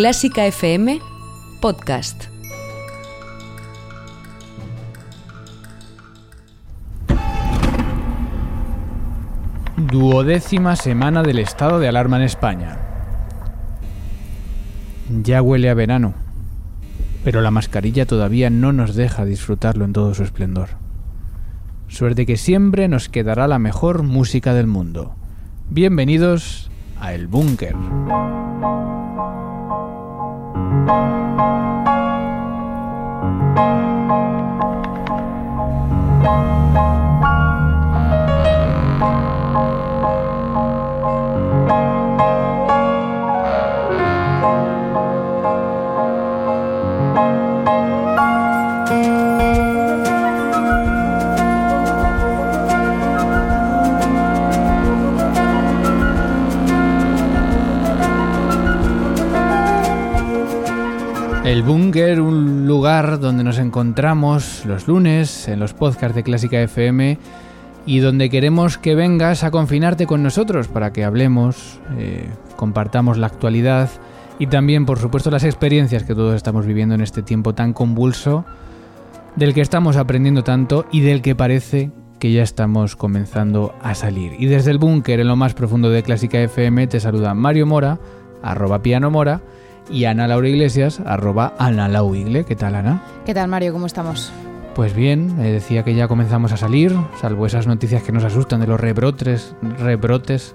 Clásica FM Podcast. Duodécima semana del estado de alarma en España. Ya huele a verano, pero la mascarilla todavía no nos deja disfrutarlo en todo su esplendor. Suerte que siempre nos quedará la mejor música del mundo. Bienvenidos a El Búnker. thank you El Búnker, un lugar donde nos encontramos los lunes en los podcasts de Clásica FM y donde queremos que vengas a confinarte con nosotros para que hablemos, eh, compartamos la actualidad y también, por supuesto, las experiencias que todos estamos viviendo en este tiempo tan convulso, del que estamos aprendiendo tanto y del que parece que ya estamos comenzando a salir. Y desde el búnker, en lo más profundo de Clásica FM, te saluda Mario Mora, arroba piano mora, y Ana Laura Iglesias, arroba Ana Lauigle. ¿Qué tal, Ana? ¿Qué tal, Mario? ¿Cómo estamos? Pues bien, eh, decía que ya comenzamos a salir, salvo esas noticias que nos asustan de los rebrotes, rebrotes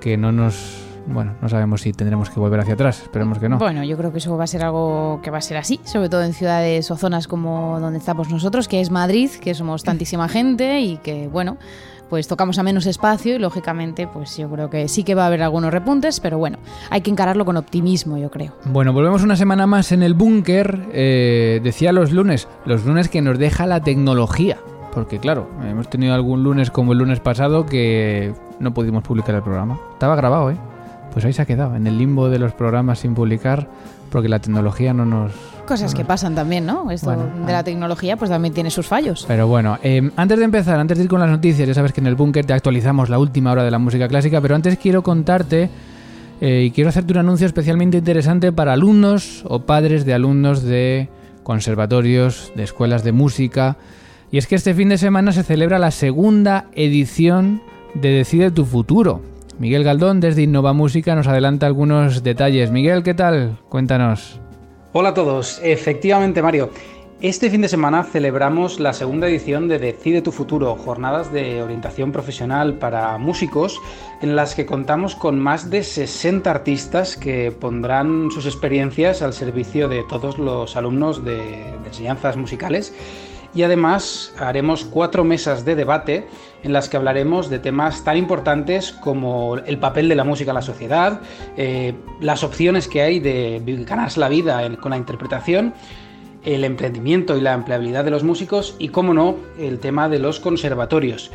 que no nos... Bueno, no sabemos si tendremos que volver hacia atrás, esperemos que no. Bueno, yo creo que eso va a ser algo que va a ser así, sobre todo en ciudades o zonas como donde estamos nosotros, que es Madrid, que somos tantísima gente y que, bueno, pues tocamos a menos espacio y lógicamente pues yo creo que sí que va a haber algunos repuntes, pero bueno, hay que encararlo con optimismo yo creo. Bueno, volvemos una semana más en el búnker, eh, decía los lunes, los lunes que nos deja la tecnología, porque claro, hemos tenido algún lunes como el lunes pasado que no pudimos publicar el programa, estaba grabado, ¿eh? Pues ahí se ha quedado, en el limbo de los programas sin publicar, porque la tecnología no nos, Cosas que pasan también, ¿no? Esto Bueno, de ah. la tecnología pues también tiene sus fallos. Pero bueno, eh, antes de empezar, antes de ir con las noticias, ya sabes que en el búnker te actualizamos la última hora de la música clásica, pero antes quiero contarte eh, y quiero hacerte un anuncio especialmente interesante para alumnos o padres de alumnos de conservatorios, de escuelas de música. Y es que este fin de semana se celebra la segunda edición de Decide tu futuro. Miguel Galdón desde Innova Música nos adelanta algunos detalles. Miguel, ¿qué tal? Cuéntanos. Hola a todos, efectivamente Mario. Este fin de semana celebramos la segunda edición de Decide tu futuro, jornadas de orientación profesional para músicos, en las que contamos con más de 60 artistas que pondrán sus experiencias al servicio de todos los alumnos de, de enseñanzas musicales. Y además haremos cuatro mesas de debate en las que hablaremos de temas tan importantes como el papel de la música en la sociedad, eh, las opciones que hay de ganarse la vida en- con la interpretación, el emprendimiento y la empleabilidad de los músicos y, como no, el tema de los conservatorios.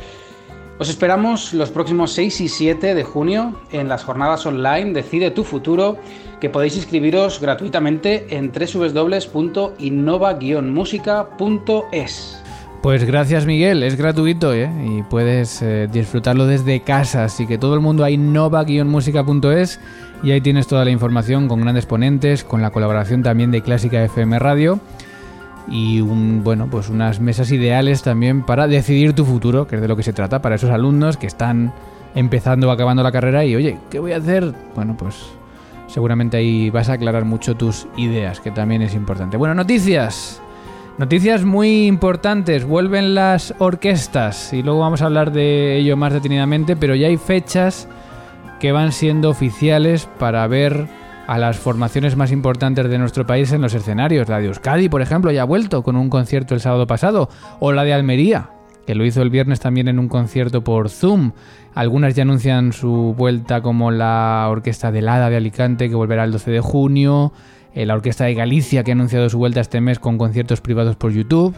Os esperamos los próximos 6 y 7 de junio en las jornadas online Decide tu futuro, que podéis inscribiros gratuitamente en www.innova-música.es. Pues gracias Miguel, es gratuito ¿eh? y puedes eh, disfrutarlo desde casa, así que todo el mundo a innova-música.es y ahí tienes toda la información con grandes ponentes, con la colaboración también de Clásica FM Radio y un, bueno, pues unas mesas ideales también para decidir tu futuro, que es de lo que se trata para esos alumnos que están empezando o acabando la carrera y oye, ¿qué voy a hacer? Bueno, pues seguramente ahí vas a aclarar mucho tus ideas, que también es importante. Bueno, noticias. Noticias muy importantes, vuelven las orquestas y luego vamos a hablar de ello más detenidamente, pero ya hay fechas que van siendo oficiales para ver a las formaciones más importantes de nuestro país en los escenarios. La de Euskadi, por ejemplo, ya ha vuelto con un concierto el sábado pasado, o la de Almería, que lo hizo el viernes también en un concierto por Zoom. Algunas ya anuncian su vuelta como la Orquesta del Hada de Alicante, que volverá el 12 de junio, eh, la Orquesta de Galicia, que ha anunciado su vuelta este mes con conciertos privados por YouTube.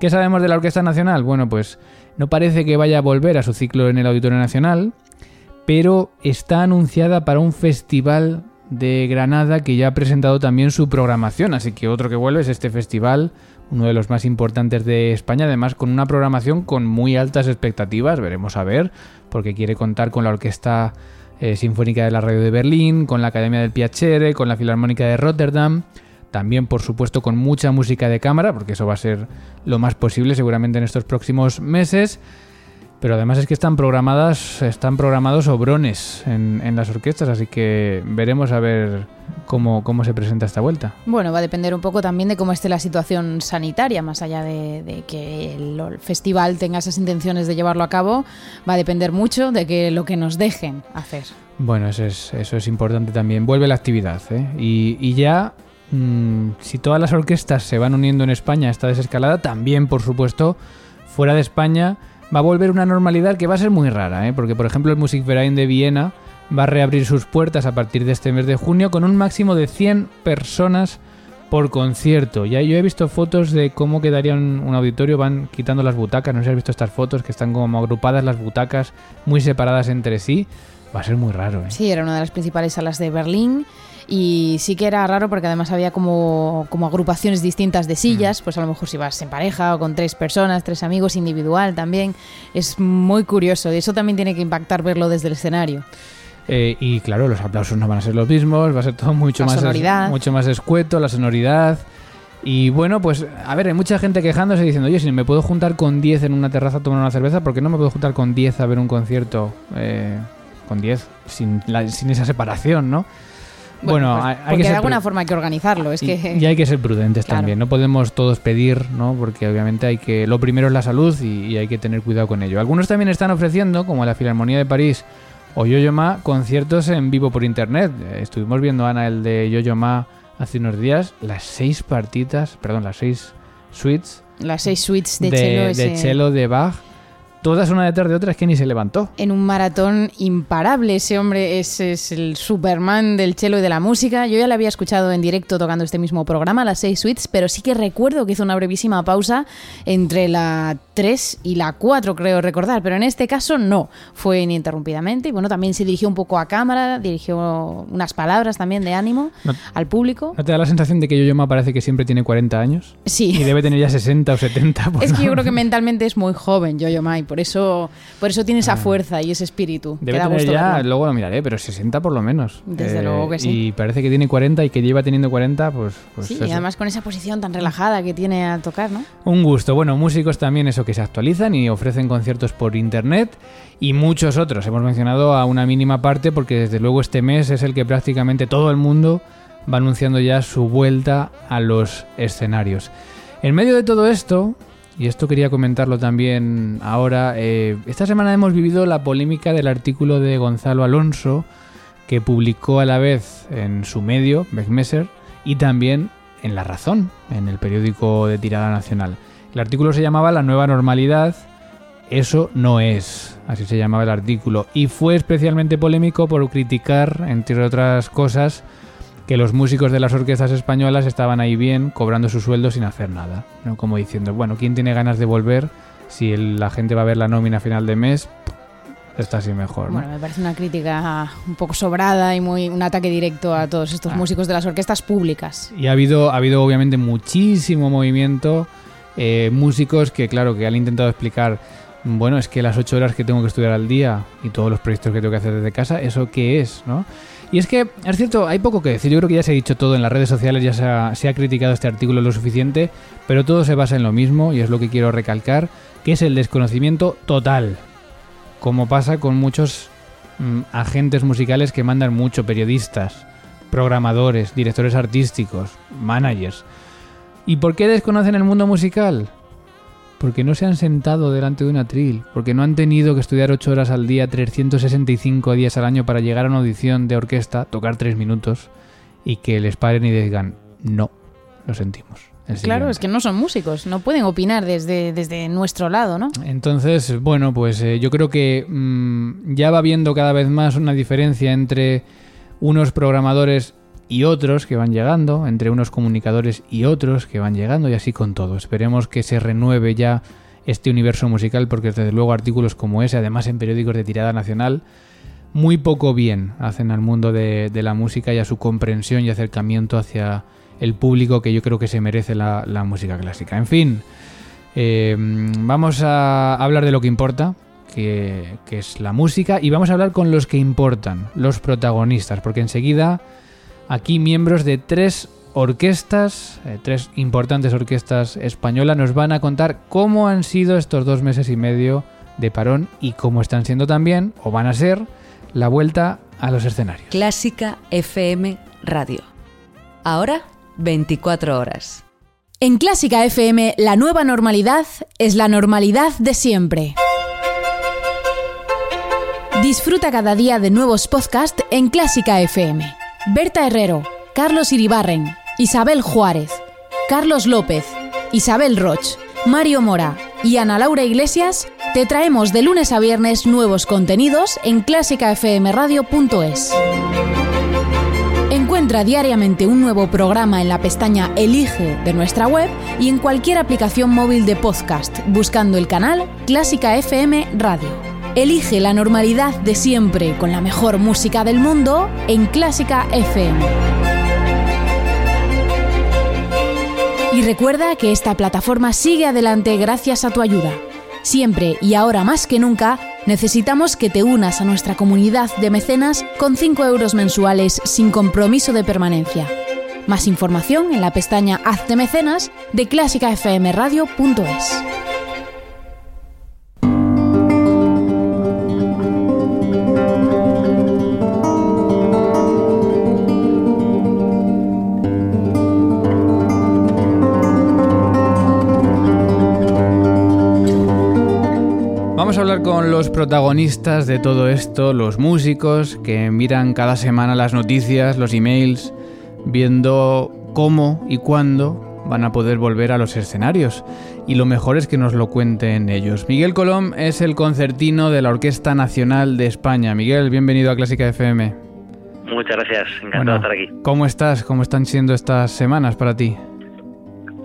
¿Qué sabemos de la Orquesta Nacional? Bueno, pues no parece que vaya a volver a su ciclo en el Auditorio Nacional, pero está anunciada para un festival de Granada que ya ha presentado también su programación, así que otro que vuelve es este festival, uno de los más importantes de España, además con una programación con muy altas expectativas, veremos a ver, porque quiere contar con la orquesta eh, Sinfónica de la Radio de Berlín, con la Academia del Piacere, con la Filarmónica de Rotterdam. También, por supuesto, con mucha música de cámara, porque eso va a ser lo más posible seguramente en estos próximos meses. Pero además es que están programadas, están programados obrones en, las orquestas, así que veremos a ver cómo, cómo se presenta esta vuelta. Bueno, va a depender un poco también de cómo esté la situación sanitaria, más allá de, que el, festival tenga esas intenciones de llevarlo a cabo, va a depender mucho de que lo que nos dejen hacer. Bueno, eso es, eso es importante también. Vuelve la actividad, ¿eh? y, y ya mm, si todas las orquestas se van uniendo en España a esta desescalada, también, por supuesto, fuera de España va a volver una normalidad que va a ser muy rara, ¿eh? porque por ejemplo el Musikverein de Viena va a reabrir sus puertas a partir de este mes de junio con un máximo de 100 personas por concierto. Ya yo he visto fotos de cómo quedaría un, auditorio, van quitando las butacas, no sé si has visto estas fotos que están como agrupadas las butacas muy separadas entre sí. Va a ser muy raro. ¿eh? Sí, era una de las principales salas de Berlín y sí que era raro porque además había como, como agrupaciones distintas de sillas, mm. pues a lo mejor si vas en pareja o con tres personas, tres amigos, individual también. Es muy curioso y eso también tiene que impactar verlo desde el escenario. Eh, y claro, los aplausos no van a ser los mismos, va a ser todo mucho, más, mucho más escueto, la sonoridad. Y bueno, pues a ver, hay mucha gente quejándose diciendo, oye, si me puedo juntar con 10 en una terraza a tomar una cerveza, ¿por qué no me puedo juntar con 10 a ver un concierto eh, con 10 sin, sin esa separación, ¿no? Bueno, pues, hay, que de alguna forma hay que organizarlo. Es y, que... y hay que ser prudentes también. No podemos todos pedir, ¿no? Porque obviamente hay que. Lo primero es la salud y, hay que tener cuidado con ello. Algunos también están ofreciendo, como la Filarmonía de París o Yo-Yo Ma, conciertos en vivo por internet. Estuvimos viendo, Ana, el de Yo-Yo Ma hace unos días. Las seis partitas, perdón, las seis suites. Las seis suites de, de De cello de Bach todas una detrás de otra, es que ni se levantó. En un maratón imparable, ese hombre es, es, el Superman del chelo y de la música. Yo ya lo había escuchado en directo tocando este mismo programa, las seis suites, pero sí que recuerdo que hizo una brevísima pausa entre la 3 y la 4, creo recordar, pero en este caso no, fue ininterrumpidamente. Y bueno, también se dirigió un poco a cámara, dirigió unas palabras también de ánimo al público. ¿No te da la sensación de que Yo-Yo Ma parece que siempre tiene 40 años? Sí. Y debe tener ya 60 o 70. Es que yo creo que mentalmente es muy joven Yo-Yo Ma y por eso, por eso tiene esa ah. fuerza y ese espíritu. Debe tener ya, luego lo miraré, pero 60 por lo menos. Desde eh, luego que sí. Y parece que tiene 40 y que lleva teniendo 40, pues... pues sí, y además con esa posición tan relajada que tiene al tocar, ¿no? Un gusto. Bueno, músicos también, eso que se actualizan y ofrecen conciertos por internet y muchos otros. Hemos mencionado a una mínima parte porque desde luego este mes es el que prácticamente todo el mundo va anunciando ya su vuelta a los escenarios. En medio de todo esto, y esto quería comentarlo también ahora, eh, esta semana hemos vivido la polémica del artículo de Gonzalo Alonso que publicó a la vez en su medio, Beckmesser, y también en La Razón, en el periódico de tirada nacional. El artículo se llamaba La nueva normalidad. Eso no es, así se llamaba el artículo, y fue especialmente polémico por criticar, entre otras cosas, que los músicos de las orquestas españolas estaban ahí bien, cobrando su sueldo sin hacer nada. ¿no? Como diciendo, bueno, ¿quién tiene ganas de volver si la gente va a ver la nómina a final de mes? Está así mejor. Bueno, me parece una crítica un poco sobrada y muy un ataque directo a todos estos ah. músicos de las orquestas públicas. Y ha habido, ha habido obviamente muchísimo movimiento, eh, músicos que claro, que han intentado explicar, bueno, es que las ocho horas que tengo que estudiar al día y todos los proyectos que tengo que hacer desde casa, ¿eso qué es? ¿no? Y es que, es cierto, hay poco que decir. Yo creo que ya se ha dicho todo en las redes sociales, ya se ha, criticado este artículo lo suficiente, pero todo se basa en lo mismo y es lo que quiero recalcar, que es el desconocimiento total como pasa con muchos mm, agentes musicales que mandan mucho, periodistas, programadores, directores artísticos, managers. ¿Y por qué desconocen el mundo musical? Porque no se han sentado delante de un atril, porque no han tenido que estudiar 8 horas al día, 365 días al año para llegar a una audición de orquesta, tocar 3 minutos y que les paren y digan, no, lo sentimos. Claro, es que no son músicos, no pueden opinar desde, desde nuestro lado, ¿no? Entonces, bueno, pues eh, yo creo que mm, ya va viendo cada vez más una diferencia entre unos programadores y otros que van llegando, entre unos comunicadores y otros que van llegando, y así con todo. Esperemos que se renueve ya este universo musical, porque desde luego artículos como ese, además en periódicos de tirada nacional, muy poco bien hacen al mundo de, la música y a su comprensión y acercamiento hacia el público que yo creo que se merece la, música clásica. En fin, eh, vamos a hablar de lo que importa, que, que es la música, y vamos a hablar con los que importan, los protagonistas, porque enseguida aquí miembros de tres orquestas, eh, tres importantes orquestas españolas, nos van a contar cómo han sido estos dos meses y medio de parón y cómo están siendo también, o van a ser, la vuelta a los escenarios. Clásica FM Radio. Ahora, 24 horas. En Clásica FM, la nueva normalidad es la normalidad de siempre. Disfruta cada día de nuevos podcasts en Clásica FM. Berta Herrero, Carlos Iribarren, Isabel Juárez, Carlos López, Isabel Roch, Mario Mora y Ana Laura Iglesias te traemos de lunes a viernes nuevos contenidos en clásicafmradio.es. Encuentra diariamente un nuevo programa en la pestaña Elige de nuestra web y en cualquier aplicación móvil de podcast buscando el canal Clásica FM Radio. Elige la normalidad de siempre con la mejor música del mundo en Clásica FM. Y recuerda que esta plataforma sigue adelante gracias a tu ayuda. Siempre y ahora más que nunca, necesitamos que te unas a nuestra comunidad de mecenas con 5 euros mensuales sin compromiso de permanencia. Más información en la pestaña Hazte mecenas de clásicafmradio.es. Vamos a hablar con los protagonistas de todo esto, los músicos que miran cada semana las noticias, los emails, viendo cómo y cuándo van a poder volver a los escenarios. Y lo mejor es que nos lo cuenten ellos. Miguel Colom es el concertino de la Orquesta Nacional de España. Miguel, bienvenido a Clásica FM. Muchas gracias, encantado Bueno, de estar aquí. ¿Cómo estás? ¿Cómo están siendo estas semanas para ti?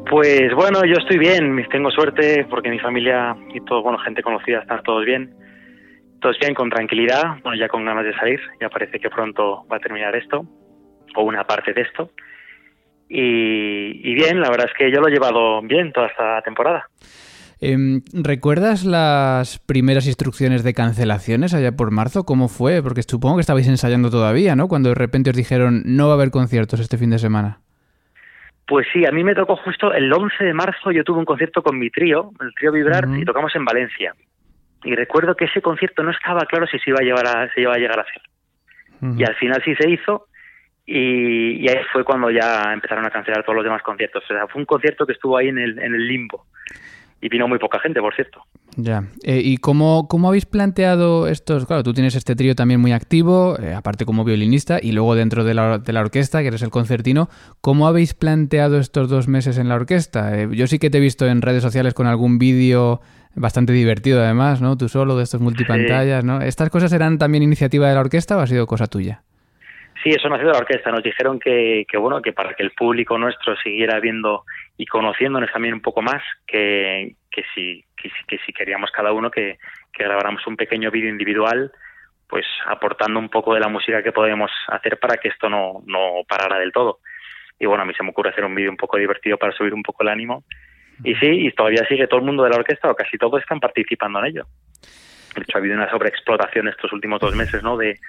Pues bueno, yo estoy bien, tengo suerte porque mi familia y todo, bueno, gente conocida están todos bien. Todos bien, con tranquilidad, bueno, ya con ganas de salir, ya parece que pronto va a terminar esto, o una parte de esto. Y, bien, la verdad es que yo lo he llevado bien toda esta temporada. Em, ¿Recuerdas las primeras instrucciones de cancelaciones allá por marzo? ¿Cómo fue? Porque supongo que estabais ensayando todavía, ¿no? Cuando de repente os dijeron no va a haber conciertos este fin de semana. Pues sí, a mí me tocó justo el 11 de marzo, yo tuve un concierto con mi trío, el trío Vibrar, y tocamos en Valencia. Y recuerdo que ese concierto no estaba claro si se iba a, llevar a, se iba a llegar a hacer. Y al final sí se hizo y, y ahí fue cuando ya empezaron a cancelar todos los demás conciertos. O sea, fue un concierto que estuvo ahí en el, en el limbo y vino muy poca gente, por cierto. Ya. Eh, ¿Y cómo, cómo habéis planteado estos? Claro, tú tienes este trío también muy activo, eh, aparte como violinista, y luego dentro de la, de la orquesta, que eres el concertino. ¿Cómo habéis planteado estos dos meses en la orquesta? Eh, yo sí que te he visto en redes sociales con algún vídeo bastante divertido, además, ¿no? Tú solo, de estos multipantallas, ¿no? ¿Estas cosas eran también iniciativa de la orquesta o ha sido cosa tuya? Sí, eso nació de la orquesta. Nos dijeron que, bueno, que para que el público nuestro siguiera viendo y conociéndonos también un poco más, que, que, si- que si queríamos cada uno que, que grabáramos un pequeño vídeo individual, pues aportando un poco de la música que podemos hacer para que esto no, no parara del todo. Y bueno, a mí se me ocurre hacer un vídeo un poco divertido para subir un poco el ánimo. Y sí, y todavía sigue todo el mundo de la orquesta, o casi todos están participando en ello. De hecho, ha habido una sobreexplotación estos últimos dos meses, ¿no? De,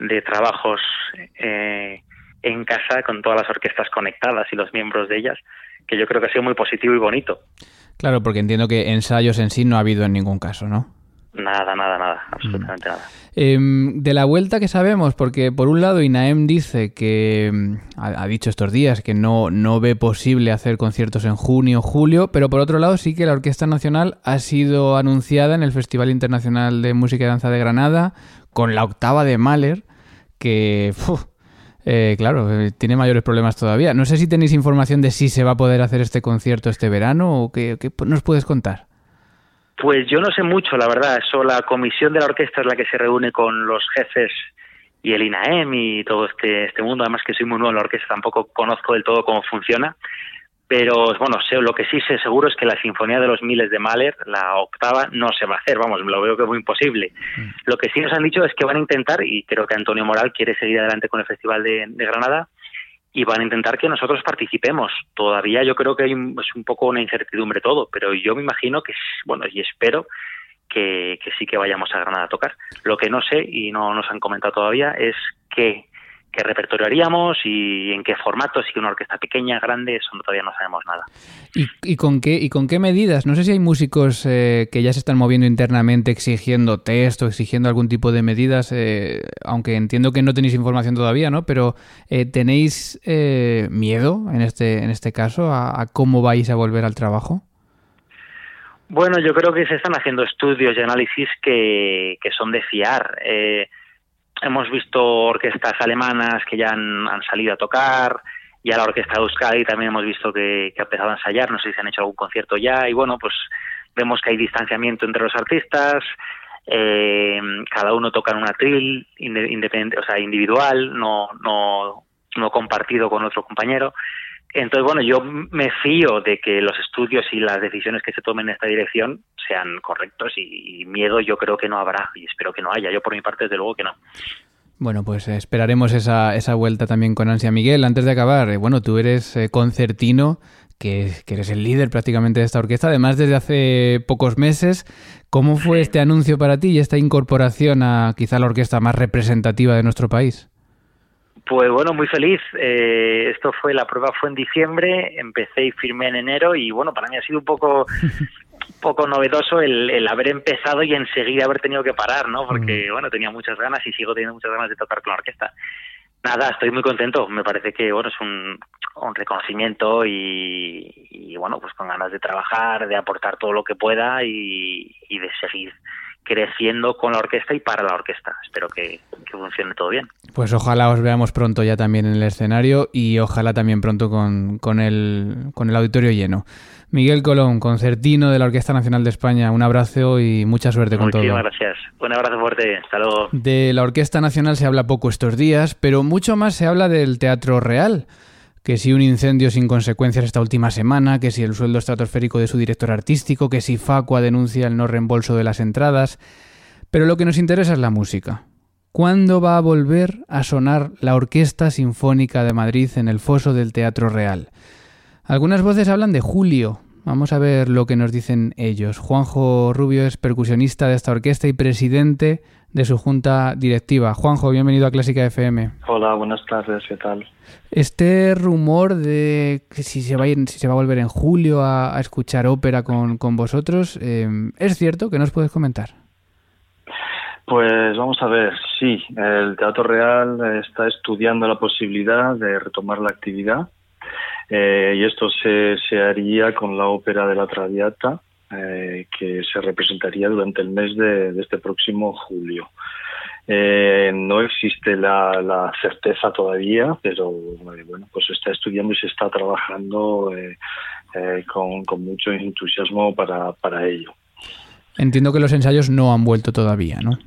de trabajos eh, en casa con todas las orquestas conectadas y los miembros de ellas, que yo creo que ha sido muy positivo y bonito. Claro, porque entiendo que ensayos en sí no ha habido en ningún caso, ¿no? Nada, nada, nada, absolutamente nada. Em, de la vuelta que sabemos, porque por un lado INAEM dice que em, ha, ha dicho estos días que no, no ve posible hacer conciertos en junio, julio, pero por otro lado sí que la Orquesta Nacional ha sido anunciada en el Festival Internacional de Música y Danza de Granada con la octava de Mahler, que, eh, claro, eh, tiene mayores problemas todavía. No sé si tenéis información de si se va a poder hacer este concierto este verano o qué, qué nos puedes contar. Pues yo no sé mucho, la verdad. Eso la comisión de la orquesta es la que se reúne con los jefes y el INAEM y todo este, este mundo. Además que soy muy nuevo en la orquesta, tampoco conozco del todo cómo funciona. Pero bueno, sé, lo que sí sé seguro es que la Sinfonía de los Miles de Mahler, la octava, no se va a hacer. Vamos, lo veo que es muy imposible. Lo que sí nos han dicho es que van a intentar, y creo que Antonio Moral quiere seguir adelante con el Festival de, de Granada, y van a intentar que nosotros participemos. Todavía yo creo que hay un, es un poco una incertidumbre todo, pero yo me imagino que, bueno, y espero que, que sí que vayamos a Granada a tocar. Lo que no sé y no nos han comentado todavía es qué qué repertorio haríamos y en qué formato, si una orquesta pequeña, grande, eso todavía no sabemos nada. ¿Y, con, qué, ¿Y con qué medidas? No sé si hay músicos eh, que ya se están moviendo internamente exigiendo test o exigiendo algún tipo de medidas, eh, aunque entiendo que no tenéis información todavía, ¿no? Pero eh, ¿tenéis miedo en este, en este caso a, a, cómo vais a volver al trabajo? Bueno, yo creo que se están haciendo estudios y análisis que, que son de fiar. Eh, hemos visto orquestas alemanas que ya han, salido a tocar, y a la orquesta de Euskadi también hemos visto que, ha empezado a ensayar, no sé si han hecho algún concierto ya, y bueno, pues vemos que hay distanciamiento entre los artistas, eh, cada uno toca en una trill independiente, o sea, individual, no, no, no compartido con otro compañero. Entonces, bueno, yo me fío de que los estudios y las decisiones que se tomen en esta dirección sean correctos y, miedo yo creo que no habrá y espero que no haya. Yo por mi parte, desde luego que no. Bueno, pues esperaremos esa, esa vuelta también con ansia. Miguel, antes de acabar, eh, bueno, tú eres eh, concertino, que, que, eres el líder prácticamente de esta orquesta, además desde hace pocos meses. ¿Cómo fue este anuncio para ti y esta incorporación a quizá la orquesta más representativa de nuestro país? Pues bueno, muy feliz. Eh, esto fue, la prueba fue en diciembre, empecé y firmé en enero y bueno, para mí ha sido un poco poco novedoso el, haber empezado y enseguida haber tenido que parar, ¿no? Porque, mm. bueno, tenía muchas ganas y sigo teniendo muchas ganas de tocar con la orquesta. Nada, estoy muy contento. Me parece que, bueno, es un, un reconocimiento y, y, bueno, pues con ganas de trabajar, de aportar todo lo que pueda y, y de seguir creciendo con la orquesta y para la orquesta. Espero que, funcione todo bien. Pues ojalá os veamos pronto ya también en el escenario y ojalá también pronto con, con, el, con el auditorio lleno. Miguel Colón, concertino de la Orquesta Nacional de España, un abrazo y mucha suerte con todo. Muchísimas gracias. Un abrazo fuerte. Hasta luego. De la Orquesta Nacional se habla poco estos días, pero mucho más se habla del Teatro Real que si un incendio sin consecuencias esta última semana, que si el sueldo estratosférico de su director artístico, que si Facua denuncia el no reembolso de las entradas. Pero lo que nos interesa es la música. ¿Cuándo va a volver a sonar la Orquesta Sinfónica de Madrid en el foso del Teatro Real? Algunas voces hablan de julio. Vamos a ver lo que nos dicen ellos. Juanjo Rubio es percusionista de esta orquesta y presidente de su junta directiva. Juanjo, bienvenido a Clásica FM. Hola, buenas tardes, ¿qué tal? Este rumor de que si se va a, si se va a volver en julio a, escuchar ópera con, vosotros, eh, ¿es cierto? ¿Qué nos puedes comentar? Pues vamos a ver, sí, el Teatro Real está estudiando la posibilidad de retomar la actividad eh, y esto se, se haría con la ópera de la Traviata eh, que se representaría durante el mes de, este próximo julio. Eh, no existe la, certeza todavía, pero eh, bueno, pues se está estudiando y se está trabajando con, con, mucho entusiasmo para, para ello. Entiendo que los ensayos no han vuelto todavía, ¿no?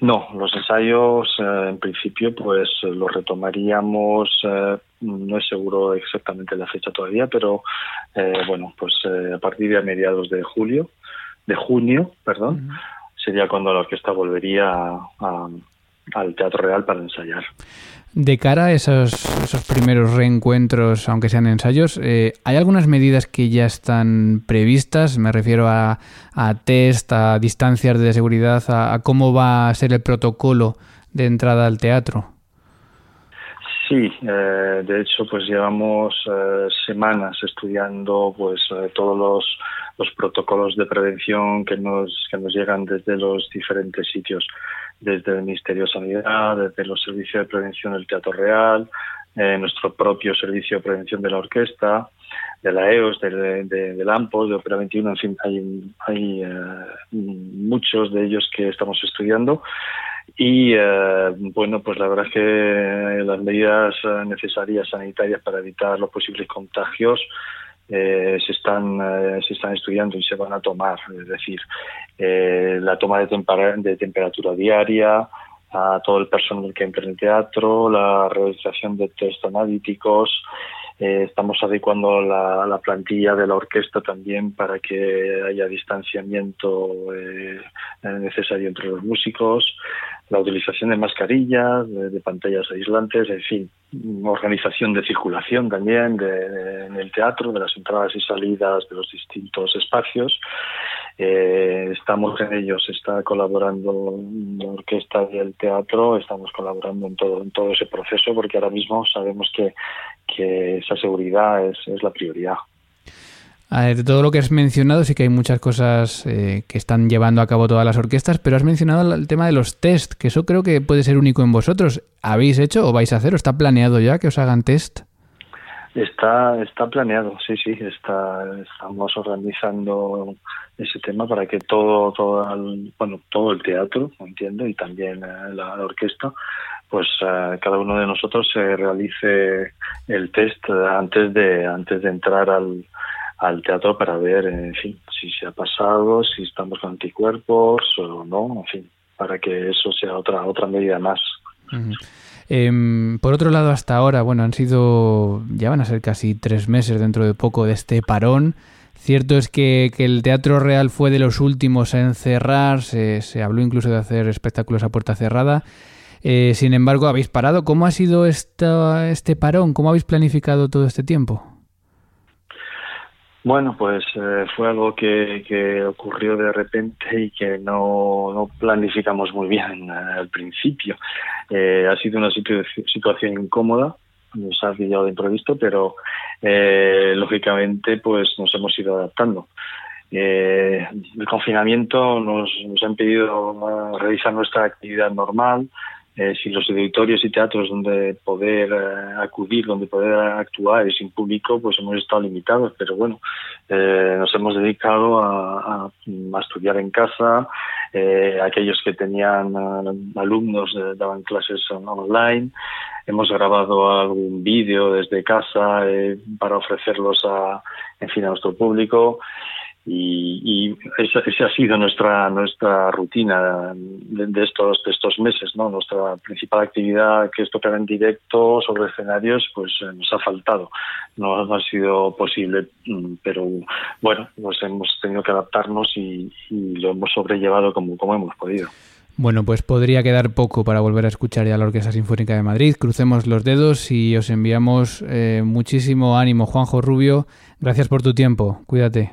No, los ensayos en principio pues los retomaríamos no es seguro exactamente la fecha todavía, pero eh, bueno, pues eh, a partir de mediados de julio, de junio, perdón, sería cuando la orquesta volvería al Teatro Real para ensayar. De cara a esos, esos primeros reencuentros, aunque sean ensayos, eh, ¿hay algunas medidas que ya están previstas? Me refiero a, a test, a distancias de seguridad, a cómo va a ser el protocolo de entrada al teatro. Sí, eh, de hecho, pues llevamos eh, semanas estudiando pues eh, todos los, los, protocolos de prevención que nos que nos llegan desde los diferentes sitios, desde el Ministerio de Sanidad, desde los servicios de prevención del Teatro Real, nuestro propio servicio de prevención de la orquesta, de la EOS, de, de, del AMPOS, de Opera 21, en fin, hay, hay muchos de ellos que estamos estudiando y eh, bueno, pues la verdad es que las medidas eh, necesarias sanitarias para evitar los posibles contagios eh, se están se están estudiando y se van a tomar, es decir, la toma de, de temperatura diaria a todo el personal que entra en el teatro, la realización de test analíticos, Eh, estamos adecuando la, la, plantilla de la orquesta también para que haya distanciamiento eh, necesario entre los músicos, la utilización de mascarillas, de, pantallas aislantes, en fin, organización de circulación también de, en el teatro, de las entradas y salidas de los distintos espacios. Eh, estamos en ellos, está colaborando la orquesta y el teatro, estamos colaborando en todo, en todo ese proceso porque ahora mismo sabemos que, que esa seguridad es, es la prioridad. De todo lo que has mencionado, sí que hay muchas cosas eh, que están llevando a cabo todas las orquestas, pero has mencionado el tema de los test, que eso creo que puede ser único en vosotros. ¿Habéis hecho o vais a hacer o está planeado ya que os hagan test? Está, está planeado, sí, sí, está, estamos organizando ese tema para que todo, todo el, bueno, todo el teatro, entiendo, y también eh, la, orquesta, pues eh, cada uno de nosotros se realice el test antes de, antes de entrar al, al teatro para ver, en fin, si se ha pasado, si estamos con anticuerpos o no, en fin, para que eso sea otra otra medida más. Em, por otro lado, hasta ahora, bueno, han sido, ya van a ser casi tres meses dentro de poco de este parón. Cierto es que, que el Teatro Real fue de los últimos en cerrar, se, se habló incluso de hacer espectáculos a puerta cerrada. Eh, sin embargo, habéis parado. ¿Cómo ha sido esta, este parón? ¿Cómo habéis planificado todo este tiempo? Bueno, pues eh, fue algo que, que, ocurrió de repente y que no, planificamos muy bien eh, al principio. Eh, ha sido una situación incómoda, nos ha pillado de imprevisto, pero lógicamente pues nos hemos ido adaptando. el confinamiento nos, nos ha impedido realizar nuestra actividad normal, eh, sin los auditorios y teatros donde poder eh, acudir, donde poder actuar y sin público, pues hemos estado limitados. Pero bueno, eh, nos hemos dedicado a, a, estudiar en casa. Eh, aquellos que tenían alumnos daban clases online. Hemos grabado algún vídeo desde casa para ofrecerlos a, en fin, a nuestro público y, y esa, esa, ha sido nuestra nuestra rutina de, de, estos de estos meses no nuestra principal actividad que es tocar en directo sobre escenarios pues eh, nos ha faltado no, ha sido posible mm, pero bueno pues hemos tenido que adaptarnos y, y, lo hemos sobrellevado como como hemos podido bueno, pues podría quedar poco para volver a escuchar ya la Orquesta Sinfónica de Madrid. Crucemos los dedos y os enviamos eh, muchísimo ánimo, Juanjo Rubio. Gracias por tu tiempo. Cuídate.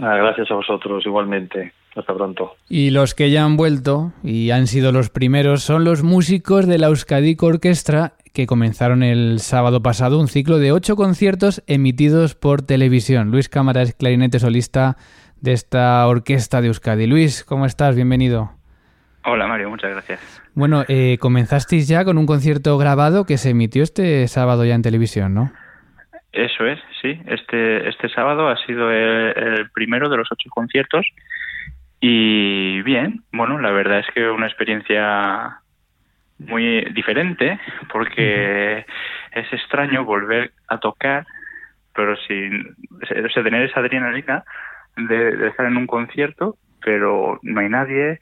Ah, gracias a vosotros igualmente. Hasta pronto. Y los que ya han vuelto y han sido los primeros son los músicos de la Euskadico Orquestra que comenzaron el sábado pasado un ciclo de ocho conciertos emitidos por televisión. Luis Cámara es clarinete solista de esta orquesta de Euskadi. Luis, ¿cómo estás? Bienvenido. Hola Mario, muchas gracias. Bueno, eh, comenzasteis ya con un concierto grabado que se emitió este sábado ya en televisión, ¿no? Eso es, sí. Este, este sábado ha sido el, primero de los ocho conciertos y bien, bueno, la verdad es que una experiencia muy diferente porque es extraño volver a tocar, pero sin o sea, tener esa adrenalina de, de, estar en un concierto, pero no hay nadie.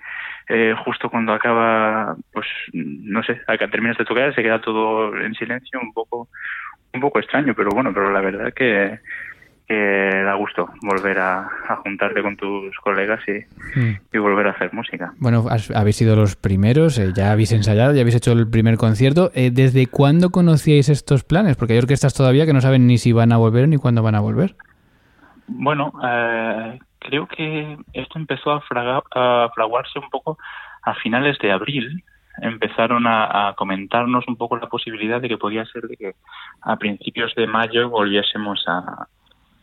Eh, justo cuando acaba, pues no sé, acá terminas de tocar, se queda todo en silencio, un poco un poco extraño, pero bueno, pero la verdad que, que da gusto volver a, juntarte con tus colegas y, mm. y, volver a hacer música. Bueno, habéis sido los primeros, eh, ya habéis ensayado, ya habéis hecho el primer concierto. Eh, ¿Desde cuándo conocíais estos planes? Porque hay orquestas todavía que no saben ni si van a volver ni cuándo van a volver. Bueno, eh, creo que esto empezó a, a fraguarse un poco a finales de abril, empezaron a, a, comentarnos un poco la posibilidad de que podía ser de que a principios de mayo volviésemos a,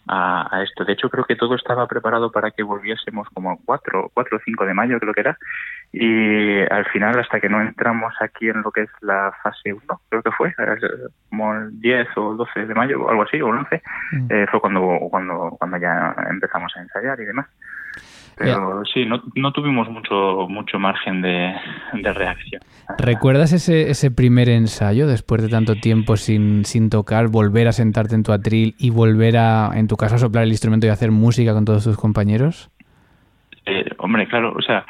a, a, esto. De hecho, creo que todo estaba preparado para que volviésemos como 4, 4 o 5 de mayo, creo que era. Y al final, hasta que no entramos aquí en lo que es la fase 1, creo que fue, como el 10 o 12 de mayo, o algo así, o el 11, mm. eh, fue cuando, cuando, cuando ya empezamos a ensayar y demás. Pero sí, no, no, tuvimos mucho, mucho margen de, de, reacción. ¿Recuerdas ese, ese primer ensayo después de tanto tiempo sin, sin tocar, volver a sentarte en tu atril y volver a, en tu caso, a soplar el instrumento y hacer música con todos tus compañeros? Eh, hombre, claro, o sea,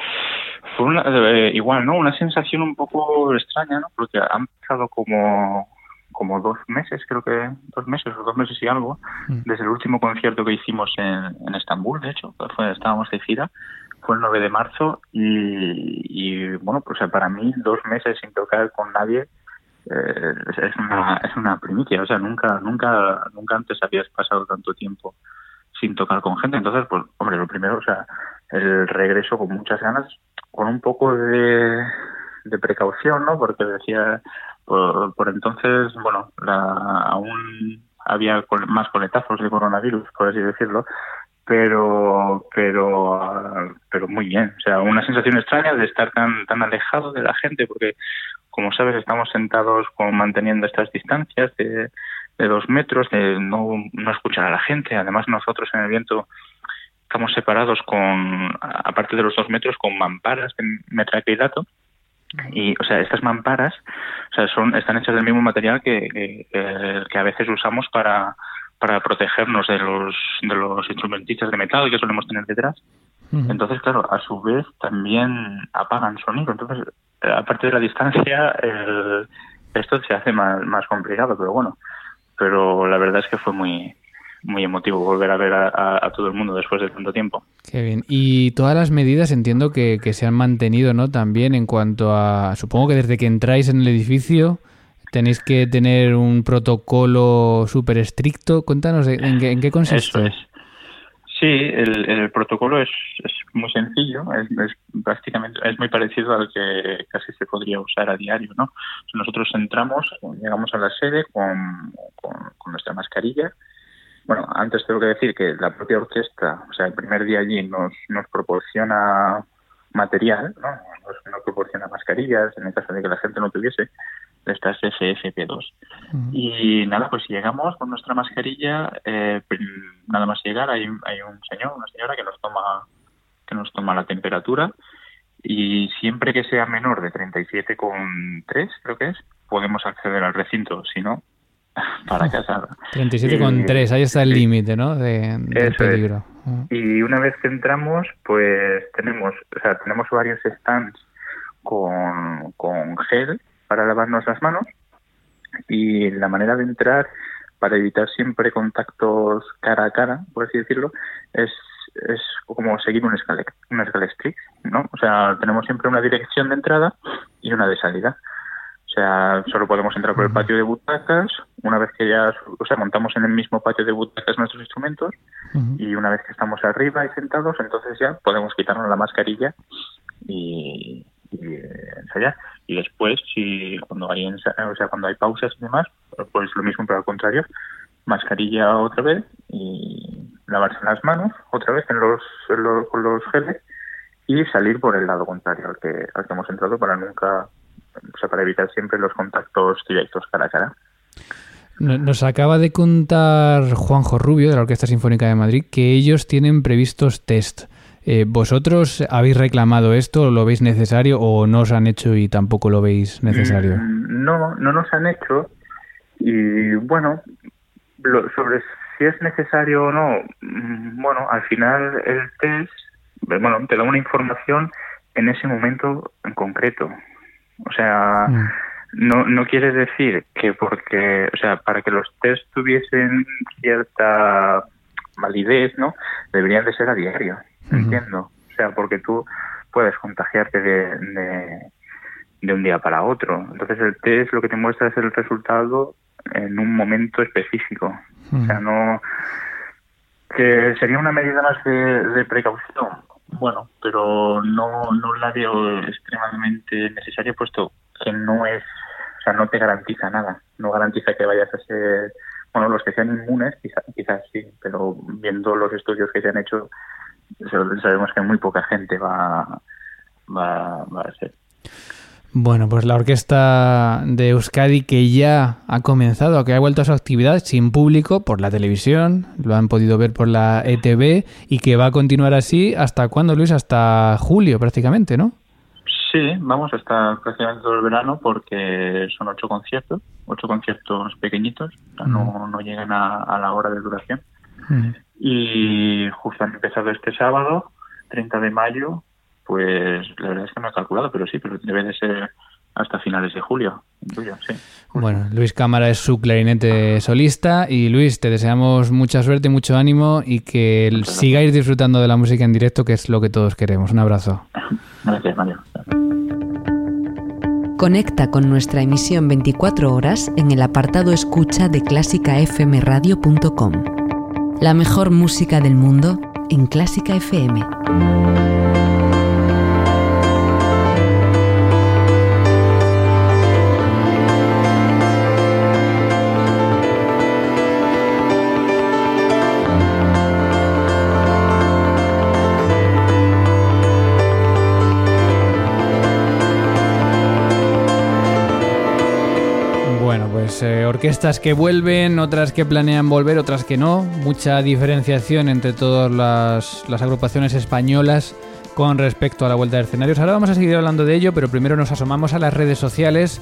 fue eh, igual, ¿no? Una sensación un poco extraña, ¿no? Porque ha empezado como, como dos meses, creo que dos meses o dos meses y algo, mm. desde el último concierto que hicimos en, en Estambul, de hecho, fue, estábamos de gira, fue el 9 de marzo y, bueno, pues para mí dos meses sin tocar con nadie eh, es, una, es una primicia, o sea, nunca, nunca, nunca antes habías pasado tanto tiempo sin tocar con gente, entonces, pues, hombre, lo primero, o sea, el regreso con muchas ganas, con un poco de, de precaución, ¿no? Porque decía, por, por entonces, bueno, la, aún había más coletazos de coronavirus, por así decirlo, pero pero pero muy bien. O sea una sensación extraña de estar tan tan alejado de la gente porque como sabes estamos sentados con manteniendo estas distancias de, dos metros de no no escuchar a la gente. Además nosotros en el viento estamos separados con aparte de los dos metros con mamparas de metraquilato y o sea estas mamparas o sea son están hechas del mismo material que, que, que a veces usamos para para protegernos de los, de los instrumentistas de metal que solemos tener detrás. Entonces, claro, a su vez también apagan sonido. Entonces, eh, aparte de la distancia, el, esto se hace más, más complicado, pero bueno. Pero la verdad es que fue muy, muy emotivo volver a ver a, todo el mundo después de tanto tiempo. Qué bien. Y todas las medidas entiendo que, que se han mantenido, ¿no? También en cuanto a, supongo que desde que entráis en el edificio tenéis que tener un protocolo súper estricto. Cuéntanos en qué, en qué consiste. Sí, el, el protocolo es, es, muy sencillo, es, es, prácticamente es muy parecido al que casi se podría usar a diario, ¿no? Nosotros entramos, llegamos a la sede con, con, nuestra mascarilla. Bueno, antes tengo que decir que la propia orquesta, o sea, el primer día allí nos, nos proporciona material, ¿no? Nos, nos proporciona mascarillas en el caso de que la gente no tuviese, estas FFP2. Y nada, pues llegamos con nuestra mascarilla, eh, nada más llegar hay, hay un señor, una señora que nos toma que nos toma la temperatura y siempre que sea menor de 37,3 creo que es, podemos acceder al recinto, si no, para casa. 37,3, ahí está el límite, ¿no? De, del peligro. Y una vez que entramos, pues tenemos, o sea, tenemos varios stands con, con gel para lavarnos las manos y la manera de entrar para evitar siempre contactos cara a cara, por así decirlo, es, es como seguir un escalé, un ¿no? O sea, tenemos siempre una dirección de entrada y una de salida. O sea, solo podemos entrar por el patio de butacas, una vez que ya, o sea, montamos en el mismo patio de butacas nuestros instrumentos y una vez que estamos arriba y sentados, entonces ya podemos quitarnos la mascarilla y, y ensayar. Y después, si cuando hay o sea, cuando hay pausas y demás, pues lo mismo, pero al contrario, mascarilla otra vez y lavarse las manos otra vez en los, con los geles y salir por el lado contrario al que, al que hemos entrado para nunca, o sea, para evitar siempre los contactos directos cara a cara. Nos acaba de contar Juanjo Rubio de la Orquesta Sinfónica de Madrid que ellos tienen previstos test eh, ¿Vosotros habéis reclamado esto? ¿Lo veis necesario o no os han hecho y tampoco lo veis necesario? Mm, no, no nos han hecho. Y bueno, sobre si es necesario o no, mm, bueno, al final el test, bueno, te da una información en ese momento en concreto. O sea, mm. no, no quiere decir que porque, o sea, para que los test tuviesen cierta validez, ¿no? Deberían de ser a diario. Entiendo. O sea, porque tú puedes contagiarte de, de, un día para otro. Entonces el test lo que te muestra es el resultado en un momento específico. O sea, no... Que sería una medida más de, precaución. Bueno, pero no, no la veo extremadamente necesaria puesto que no es, o sea, no te garantiza nada. No garantiza que vayas a ser, bueno, los que sean inmunes quizás, quizás sí, pero viendo los estudios que se han hecho sabemos que muy poca gente va, va, a ser. Bueno, pues la orquesta de Euskadi que ya ha comenzado, que ha vuelto a su actividad sin público por la televisión, lo han podido ver por la ETV y que va a continuar así hasta cuándo, Luis, hasta julio prácticamente, ¿no? Sí, vamos hasta prácticamente todo el verano porque son ocho conciertos, ocho conciertos pequeñitos, no, no llegan a, la hora de duración. Y justo han empezado este sábado, 30 de mayo, pues la verdad es que no he calculado, pero sí, pero debe de ser hasta finales de julio. sí. Bueno, Luis Cámara es su clarinete solista y Luis, te deseamos mucha suerte, mucho ánimo y que sigáis disfrutando de la música en directo, que es lo que todos queremos. Un abrazo. Gracias, Mario. Conecta con nuestra emisión 24 horas en el apartado escucha de clásicafmradio.com. La mejor música del mundo en Clásica FM. Orquestas que vuelven, otras que planean volver, otras que no. Mucha diferenciación entre todas las, agrupaciones españolas con respecto a la vuelta de escenarios. Ahora vamos a seguir hablando de ello, pero primero nos asomamos a las redes sociales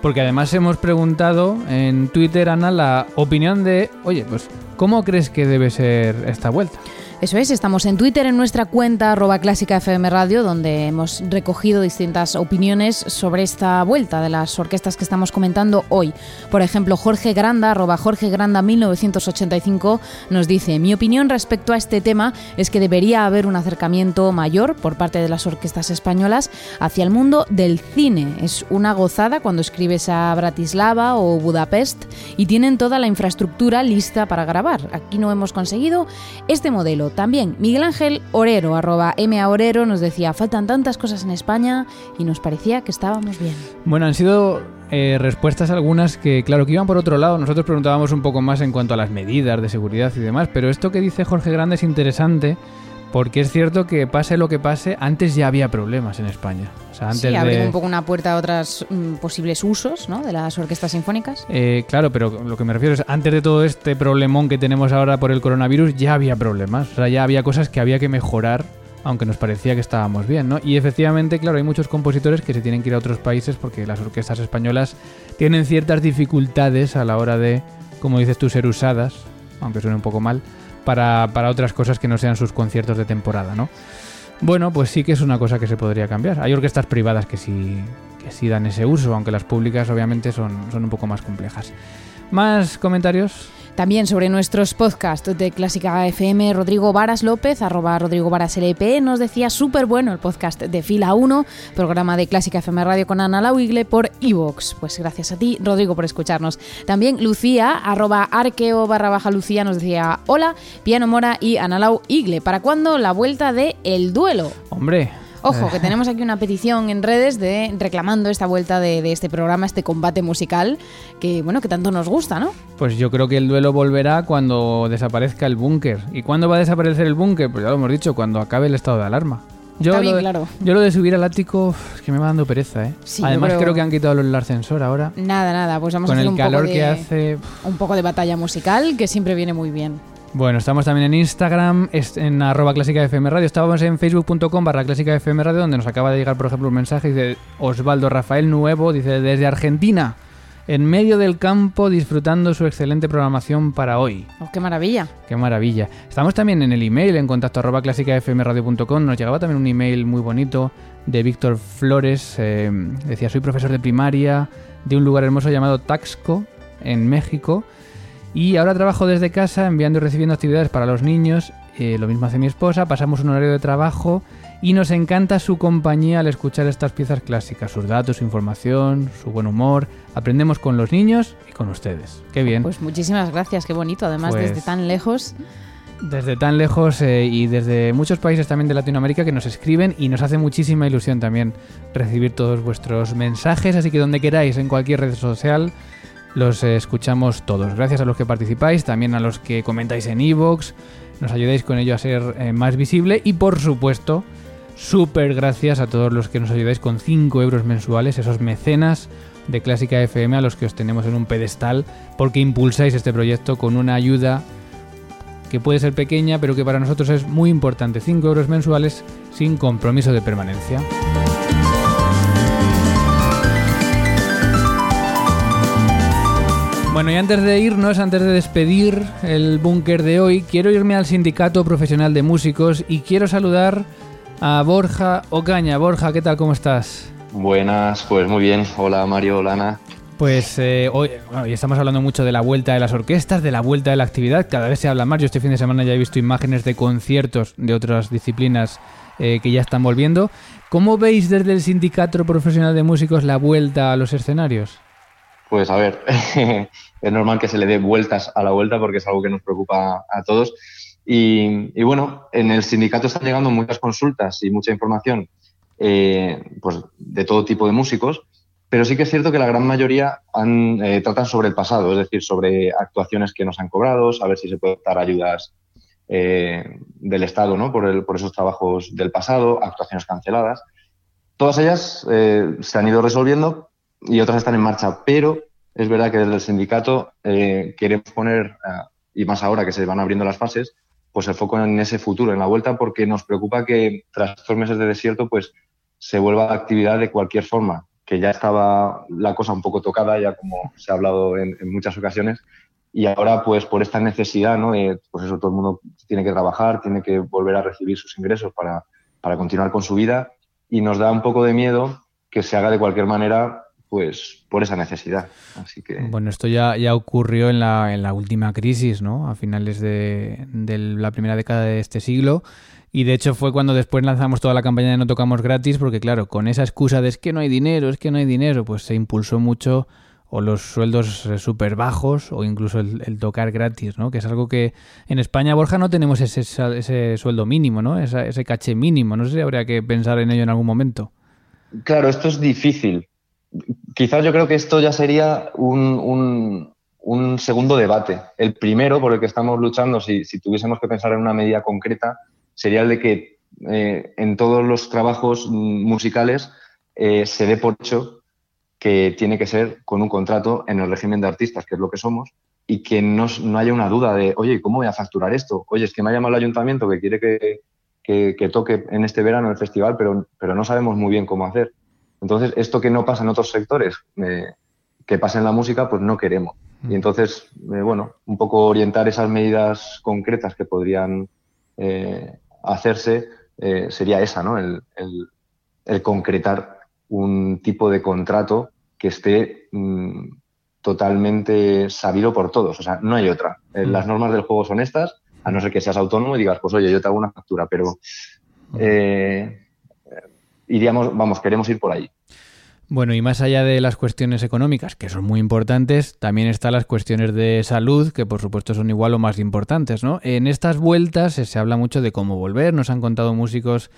porque además hemos preguntado en Twitter, Ana, la opinión de, oye, pues, ¿cómo crees que debe ser esta vuelta? Eso es, estamos en Twitter en nuestra cuenta arroba clásica FM Radio, donde hemos recogido distintas opiniones sobre esta vuelta de las orquestas que estamos comentando hoy. Por ejemplo, Jorge Granda, arroba Jorge Granda 1985, nos dice, mi opinión respecto a este tema es que debería haber un acercamiento mayor por parte de las orquestas españolas hacia el mundo del cine. Es una gozada cuando escribes a Bratislava o Budapest y tienen toda la infraestructura lista para grabar. Aquí no hemos conseguido este modelo también Miguel Ángel Orero, arroba MA Orero, nos decía, faltan tantas cosas en España y nos parecía que estábamos bien. Bueno, han sido eh, respuestas algunas que, claro, que iban por otro lado. Nosotros preguntábamos un poco más en cuanto a las medidas de seguridad y demás, pero esto que dice Jorge Grande es interesante porque es cierto que pase lo que pase, antes ya había problemas en España. O sea, antes sí, abrir un poco una puerta a otros mm, posibles usos ¿no? de las orquestas sinfónicas. Eh, claro, pero lo que me refiero es, antes de todo este problemón que tenemos ahora por el coronavirus, ya había problemas. O sea, ya había cosas que había que mejorar, aunque nos parecía que estábamos bien, ¿no? Y efectivamente, claro, hay muchos compositores que se tienen que ir a otros países porque las orquestas españolas tienen ciertas dificultades a la hora de, como dices tú, ser usadas, aunque suene un poco mal para, para otras cosas que no sean sus conciertos de temporada, ¿no? Bueno, pues sí que es una cosa que se podría cambiar. Hay orquestas privadas que sí, que sí dan ese uso, aunque las públicas obviamente son, son un poco más complejas. ¿Más comentarios? También sobre nuestros podcasts de Clásica FM, Rodrigo Varas López, arroba Rodrigo Varas LP, nos decía súper bueno el podcast de Fila 1, programa de Clásica FM Radio con Ana Lauigle por Evox. Pues gracias a ti, Rodrigo, por escucharnos. También Lucía, arroba arqueo barra baja Lucía, nos decía hola, Piano Mora y Ana Lau Igle. ¿Para cuándo la vuelta de El Duelo? Hombre, Ojo, que tenemos aquí una petición en redes de reclamando esta vuelta de, este programa, este combate musical, que bueno, que tanto nos gusta, ¿no? Pues yo creo que el duelo volverá cuando desaparezca el búnker. ¿Y cuándo va a desaparecer el búnker? Pues ya lo hemos dicho, cuando acabe el estado de alarma. Yo, lo, claro. yo lo de subir al ático es que me va dando pereza, ¿eh? Además creo... que han quitado el ascensor ahora. Nada, nada, pues vamos a hacer el un calor poco que hace... Un poco de batalla musical que siempre viene muy bien. Bueno, estamos también en Instagram, en arroba clásica FM Radio. Estábamos en facebook.com barra clásica FM Radio, donde nos acaba de llegar, por ejemplo, un mensaje de Osvaldo Rafael Nuevo, dice, desde Argentina, en medio del campo, disfrutando su excelente programación para hoy. Oh, ¡Qué maravilla! ¡Qué maravilla! Estamos también en el email, en contacto arroba clásicafmradio.com. Nos llegaba también un email muy bonito de Víctor Flores. Eh, decía, soy profesor de primaria de un lugar hermoso llamado Taxco, en México. Y ahora trabajo desde casa enviando y recibiendo actividades para los niños. Eh, lo mismo hace mi esposa. Pasamos un horario de trabajo y nos encanta su compañía al escuchar estas piezas clásicas, sus datos, su información, su buen humor. Aprendemos con los niños y con ustedes. Qué bien. Pues muchísimas gracias, qué bonito. Además, desde pues tan lejos. Desde tan lejos eh, y desde muchos países también de Latinoamérica que nos escriben y nos hace muchísima ilusión también recibir todos vuestros mensajes. Así que donde queráis, en cualquier red social, los escuchamos todos. Gracias a los que participáis, también a los que comentáis en iVoox, nos ayudáis con ello a ser eh, más visible y por supuesto, súper gracias a todos los que nos ayudáis con 5 euros mensuales, esos mecenas de Clásica FM a los que os tenemos en un pedestal porque impulsáis este proyecto con una ayuda que puede ser pequeña pero que para nosotros es muy importante, 5 euros mensuales sin compromiso de permanencia. Bueno, y antes de irnos, antes de despedir el búnker de hoy, quiero irme al Sindicato Profesional de Músicos y quiero saludar a Borja Ocaña. Borja, ¿qué tal? ¿Cómo estás? Buenas, pues muy bien. Hola Mario, hola Ana. Pues eh, hoy, estamos hablando mucho de la vuelta de las orquestas, de la vuelta de la actividad. Cada vez se habla más. Yo este fin de semana ya he visto imágenes de conciertos de otras disciplinas eh, que ya están volviendo. ¿Cómo veis desde el Sindicato Profesional de Músicos la vuelta a los escenarios? Pues a ver, es normal que se le dé vueltas a la vuelta porque es algo que nos preocupa a todos. Y, bueno, en el sindicato están llegando muchas consultas y mucha información eh, pues de todo tipo de músicos pero sí que es cierto que la gran mayoría eh, tratan sobre el pasado, es decir, sobre actuaciones que nos han cobrado, saber si se puede dar ayudas eh, del Estado ¿no? por, por, esos trabajos del pasado, actuaciones canceladas. Todas ellas eh, se han ido resolviendo y otras están en marcha, pero es verdad que desde el sindicato queremos poner, y más ahora que se van abriendo las fases, pues el foco en ese futuro, en la vuelta, porque nos preocupa que tras estos meses de desierto, pues se vuelva a actividad de cualquier forma, que ya estaba la cosa un poco tocada, ya como se ha hablado en, muchas ocasiones, y ahora pues por esta necesidad, ¿no? pues eso, todo el mundo tiene que trabajar, tiene que volver a recibir sus ingresos para, para continuar con su vida, y nos da un poco de miedo que se haga de cualquier manera pues por esa necesidad. Así que... Bueno, esto ya, ya ocurrió en la, en la última crisis, ¿no? A finales de, de la primera década de este siglo y de hecho fue cuando después lanzamos toda la campaña de No Tocamos Gratis, porque claro, con esa excusa de es que no hay dinero, es que no hay dinero, pues se impulsó mucho o los sueldos eh, súper bajos o incluso el, tocar gratis, ¿no? Que es algo que en España, Borja, no tenemos ese, ese sueldo mínimo, ¿no? ese caché mínimo. No sé si habría que pensar en ello en algún momento. Claro, esto es difícil. Quizás yo creo que esto ya sería un, un, segundo debate. El primero por el que estamos luchando, si, tuviésemos que pensar en una medida concreta, sería el de que eh, en todos los trabajos musicales eh, se dé por hecho que tiene que ser con un contrato en el régimen de artistas, que es lo que somos, y que no, haya una duda de, oye, ¿cómo voy a facturar esto? Oye, es que me ha llamado el ayuntamiento que quiere que, toque en este verano el festival, pero no sabemos muy bien cómo hacer. Entonces, esto que no pasa en otros sectores, eh, que pasa en la música, pues no queremos. Y mm. entonces, bueno, un poco orientar esas medidas concretas que podrían eh, hacerse eh, sería esa, ¿no? El, concretar un tipo de contrato que esté mm, totalmente sabido por todos. O sea, no hay otra. Eh, las normas del juego son estas, a no ser que seas autónomo y digas, pues oye, yo te hago una factura, pero iríamos, vamos, queremos ir por ahí. Bueno, y más allá de las cuestiones económicas, que son muy importantes, también están las cuestiones de salud, que por supuesto son igual o más importantes, ¿no? En estas vueltas se habla mucho de cómo volver, nos han contado músicos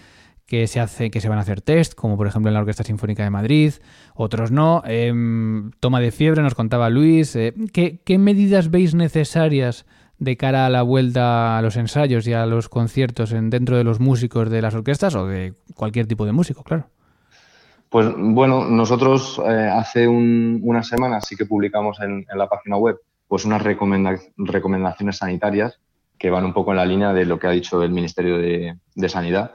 que se hace, que se van a hacer test, como por ejemplo en la Orquesta Sinfónica de Madrid, otros no. Em, toma de fiebre, nos contaba Luis. Eh, ¿qué, ¿Qué medidas veis necesarias de cara a la vuelta a los ensayos y a los conciertos en, dentro de los músicos de las orquestas o de cualquier tipo de músico, claro? Pues bueno, nosotros eh, hace unas semanas sí que publicamos en, la página web pues unas recomendaciones sanitarias que van un poco en la línea de lo que ha dicho el Ministerio de, Sanidad.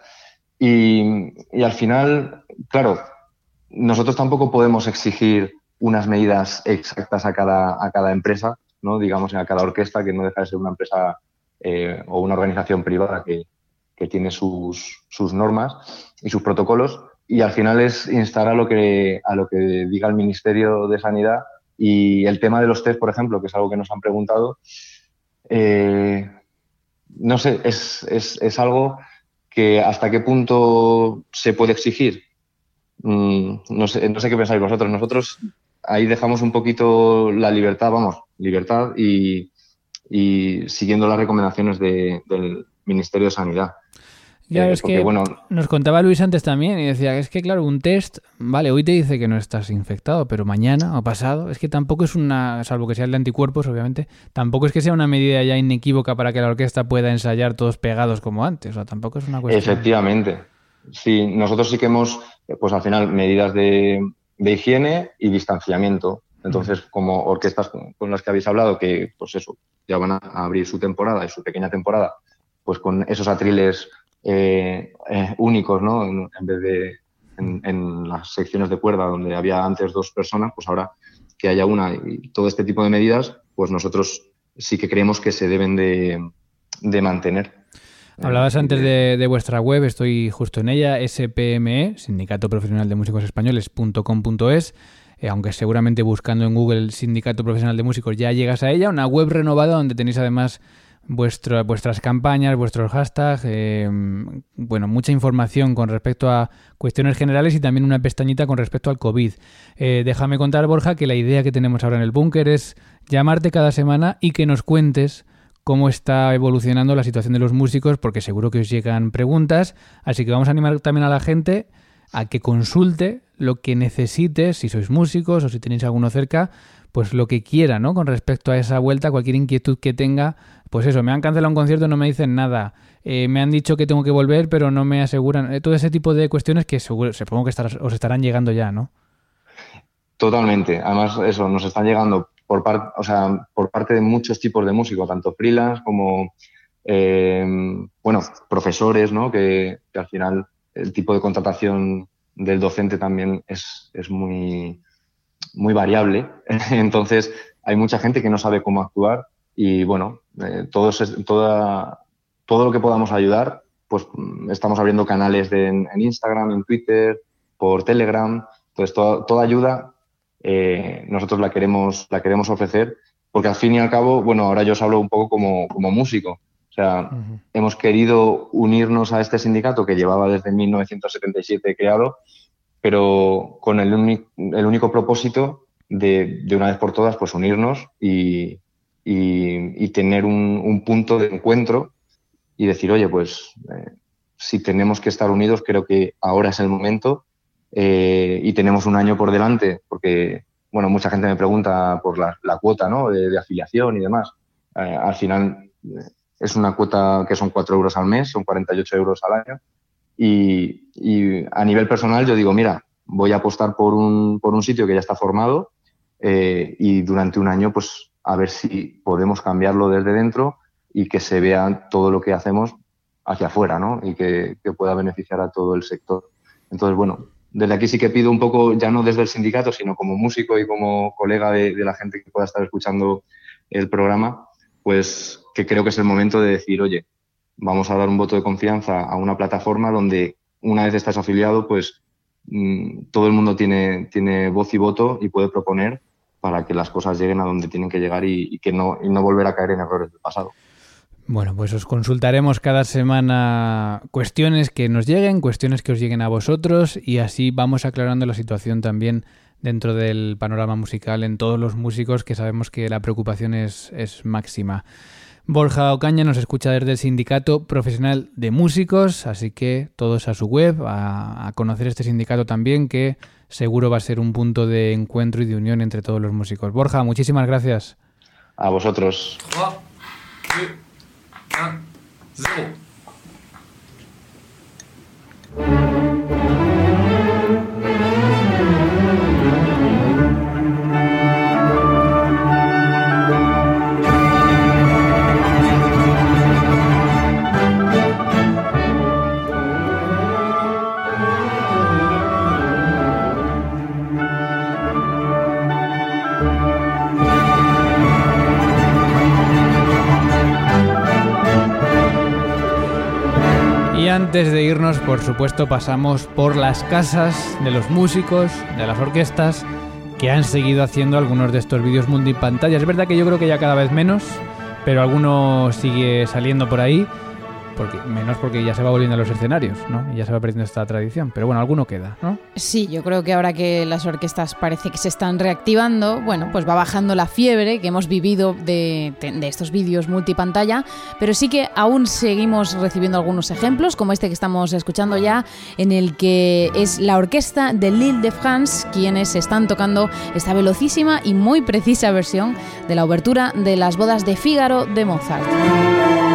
Y, al final, claro, nosotros tampoco podemos exigir unas medidas exactas a cada, a cada empresa, ¿no? digamos, a cada orquesta, que no deja de ser una empresa eh, o una organización privada que, tiene sus, sus normas y sus protocolos y al final es instar a lo que, a lo que diga el Ministerio de Sanidad y el tema de los test, por ejemplo, que es algo que nos han preguntado, eh, no sé, es, es, es, algo que hasta qué punto se puede exigir. Mm, no, sé, no sé qué pensáis vosotros. Nosotros ahí dejamos un poquito la libertad, vamos, libertad y, y siguiendo las recomendaciones de, del Ministerio de Sanidad. Ya, eh, es que bueno, nos contaba Luis antes también y decía que es que, claro, un test, vale, hoy te dice que no estás infectado, pero mañana o pasado, es que tampoco es una, salvo que sea el de anticuerpos, obviamente, tampoco es que sea una medida ya inequívoca para que la orquesta pueda ensayar todos pegados como antes, o sea, tampoco es una cuestión. Efectivamente. Sí, nosotros sí que hemos, pues al final, medidas de, de higiene y distanciamiento. Entonces, como orquestas con las que habéis hablado, que pues eso, ya van a abrir su temporada y su pequeña temporada, pues con esos atriles eh, eh, únicos, ¿no? En, vez de en, las secciones de cuerda donde había antes dos personas, pues ahora que haya una y todo este tipo de medidas, pues nosotros sí que creemos que se deben de, mantener. Hablabas antes de, vuestra web, estoy justo en ella, SPME, Sindicato Profesional de Músicos Españoles.com.es. Eh, aunque seguramente buscando en Google Sindicato Profesional de Músicos ya llegas a ella, una web renovada donde tenéis además vuestras campañas, vuestros hashtags, eh, bueno, mucha información con respecto a cuestiones generales y también una pestañita con respecto al COVID. Eh, déjame contar, Borja, que la idea que tenemos ahora en el búnker es llamarte cada semana y que nos cuentes cómo está evolucionando la situación de los músicos, porque seguro que os llegan preguntas, así que vamos a animar también a la gente a que consulte lo que necesite, si sois músicos o si tenéis alguno cerca, pues lo que quiera, ¿no? Con respecto a esa vuelta, cualquier inquietud que tenga, pues eso, me han cancelado un concierto, no me dicen nada, eh, me han dicho que tengo que volver, pero no me aseguran, eh, todo ese tipo de cuestiones que supongo que os estarán llegando ya, ¿no? Totalmente, además eso, nos están llegando por, o sea, por parte de muchos tipos de músicos, tanto freelance como, eh, bueno, profesores, ¿no? Que, al final el tipo de contratación del docente también es, es muy, muy variable. Entonces, hay mucha gente que no sabe cómo actuar y, bueno, eh, todo, toda, todo lo que podamos ayudar, pues estamos abriendo canales de, en, Instagram, en Twitter, por Telegram. Entonces, toda ayuda eh, nosotros la queremos, la queremos ofrecer, porque al fin y al cabo, bueno, ahora yo os hablo un poco como, como músico. Hemos querido unirnos a este sindicato que llevaba desde 1977 creado, pero con el, el único propósito de, de, una vez por todas, pues unirnos y, y, tener un, un, punto de encuentro y decir, oye, pues eh, si tenemos que estar unidos, creo que ahora es el momento eh, y tenemos un año por delante, porque, bueno, mucha gente me pregunta por la, cuota ¿no? de, afiliación y demás. Eh, al final es una cuota que son 4 euros al mes, son 48 euros al año. Y, a nivel personal yo digo, mira, voy a apostar por un, por un sitio que ya está formado y durante un año pues a ver si podemos cambiarlo desde dentro y que se vea todo lo que hacemos hacia afuera ¿no? y que pueda beneficiar a todo el sector. Entonces, bueno, desde aquí sí que pido un poco, ya no desde el sindicato, sino como músico y como colega de, la gente que pueda estar escuchando el programa, pues que creo que es el momento de decir, oye, vamos a dar un voto de confianza a una plataforma donde una vez estás afiliado, pues mm, todo el mundo tiene, tiene voz y voto y puede proponer para que las cosas lleguen a donde tienen que llegar y, y que no, y no volver a caer en errores del pasado. Bueno, pues os consultaremos cada semana cuestiones que nos lleguen, cuestiones que os lleguen a vosotros y así vamos aclarando la situación también dentro del panorama musical en todos los músicos que sabemos que la preocupación es, es máxima. Borja Ocaña nos escucha desde el Sindicato Profesional de Músicos, así que todos a su web, a, a, conocer este sindicato también, que seguro va a ser un punto de encuentro y de unión entre todos los músicos. Borja, muchísimas gracias. A vosotros. Antes de irnos, por supuesto, pasamos por las casas de los músicos, de las orquestas, que han seguido haciendo algunos de estos vídeos multipantalla. Es verdad que yo creo que ya cada vez menos, pero alguno sigue saliendo por ahí porque, menos porque ya se va volviendo a los escenarios, ¿no? Y ya se va perdiendo esta tradición. Pero bueno, alguno queda, ¿no? Sí, yo creo que ahora que las orquestas parece que se están reactivando, bueno, pues va bajando la fiebre que hemos vivido de, de estos vídeos multipantalla, pero sí que aún seguimos recibiendo algunos ejemplos, como este que estamos escuchando ya, en el que es la orquesta de Lille de France quienes están tocando esta velocísima y muy precisa versión de la obertura de las bodas de Fígaro de Mozart.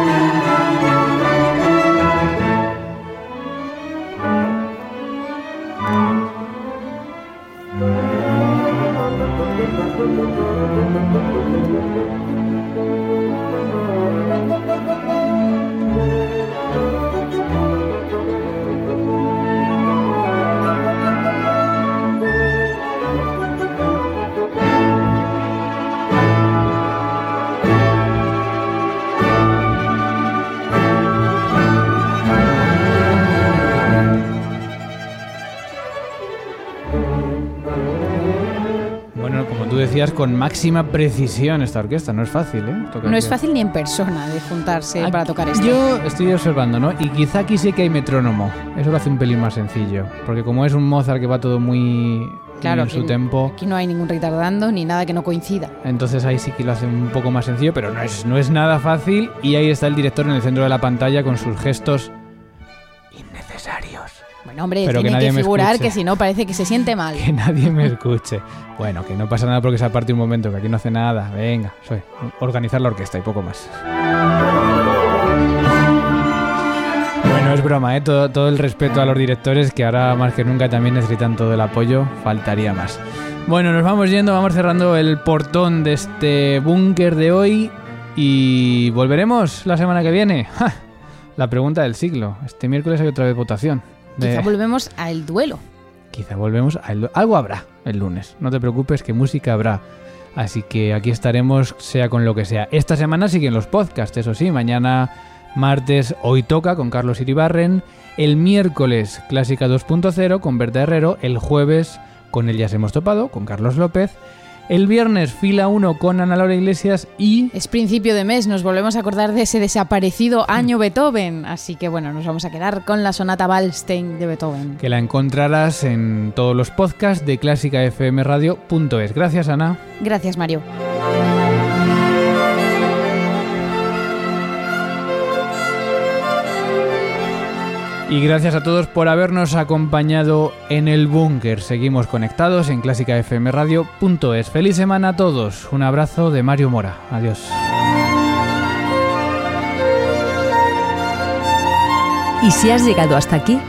Con máxima precisión esta orquesta. No es fácil, ¿eh? no es fácil ni en persona de juntarse para tocar esto. Yo estoy observando, ¿no? Y quizá aquí sí que hay metrónomo. Eso lo hace un pelín más sencillo. Porque como es un Mozart que va todo muy claro, en su tempo. Aquí no hay ningún retardando ni nada que no coincida. Entonces ahí sí que lo hace un poco más sencillo, pero no es, no es nada fácil. Y ahí está el director en el centro de la pantalla con sus gestos. Bueno, hombre, tiene que, figurar que si no parece que se siente mal. Que nadie me escuche. Bueno, que no pasa nada porque se aparte un momento, que aquí no hace nada. Venga, soy organizar la orquesta y poco más. Bueno, es broma, ¿eh? todo, todo el respeto a los directores que ahora más que nunca también necesitan todo el apoyo. Faltaría más. Bueno, nos vamos yendo, vamos cerrando el portón de este búnker de hoy y volveremos la semana que viene. La pregunta del siglo. Este miércoles hay otra vez votación. Quizá volvemos al duelo. Quizá volvemos al duelo. Algo habrá el lunes. No te preocupes que música habrá. Así que aquí estaremos, sea con lo que sea. Esta semana siguen los podcasts, eso sí. Mañana, martes, hoy toca con Carlos Iribarren. El miércoles, Clásica 2.0 con Berta Herrero. El jueves, con él ya se hemos topado, con Carlos López. El viernes fila 1 con Ana Laura Iglesias y... Es principio de mes, nos volvemos a acordar de ese desaparecido año Beethoven. Así que bueno, nos vamos a quedar con la sonata Wallstein de Beethoven. Que la encontrarás en todos los podcasts de clásicafmradio.es. Gracias Ana. Gracias Mario. Y gracias a todos por habernos acompañado en el búnker. Seguimos conectados en clásicafmradio.es. Feliz semana a todos. Un abrazo de Mario Mora. Adiós. Y si has llegado hasta aquí,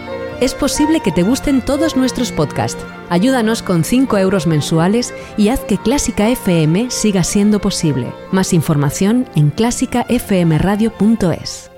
es posible que te gusten todos nuestros podcasts. Ayúdanos con 5 euros mensuales y haz que Clásica FM siga siendo posible. Más información en clásicafmradio.es.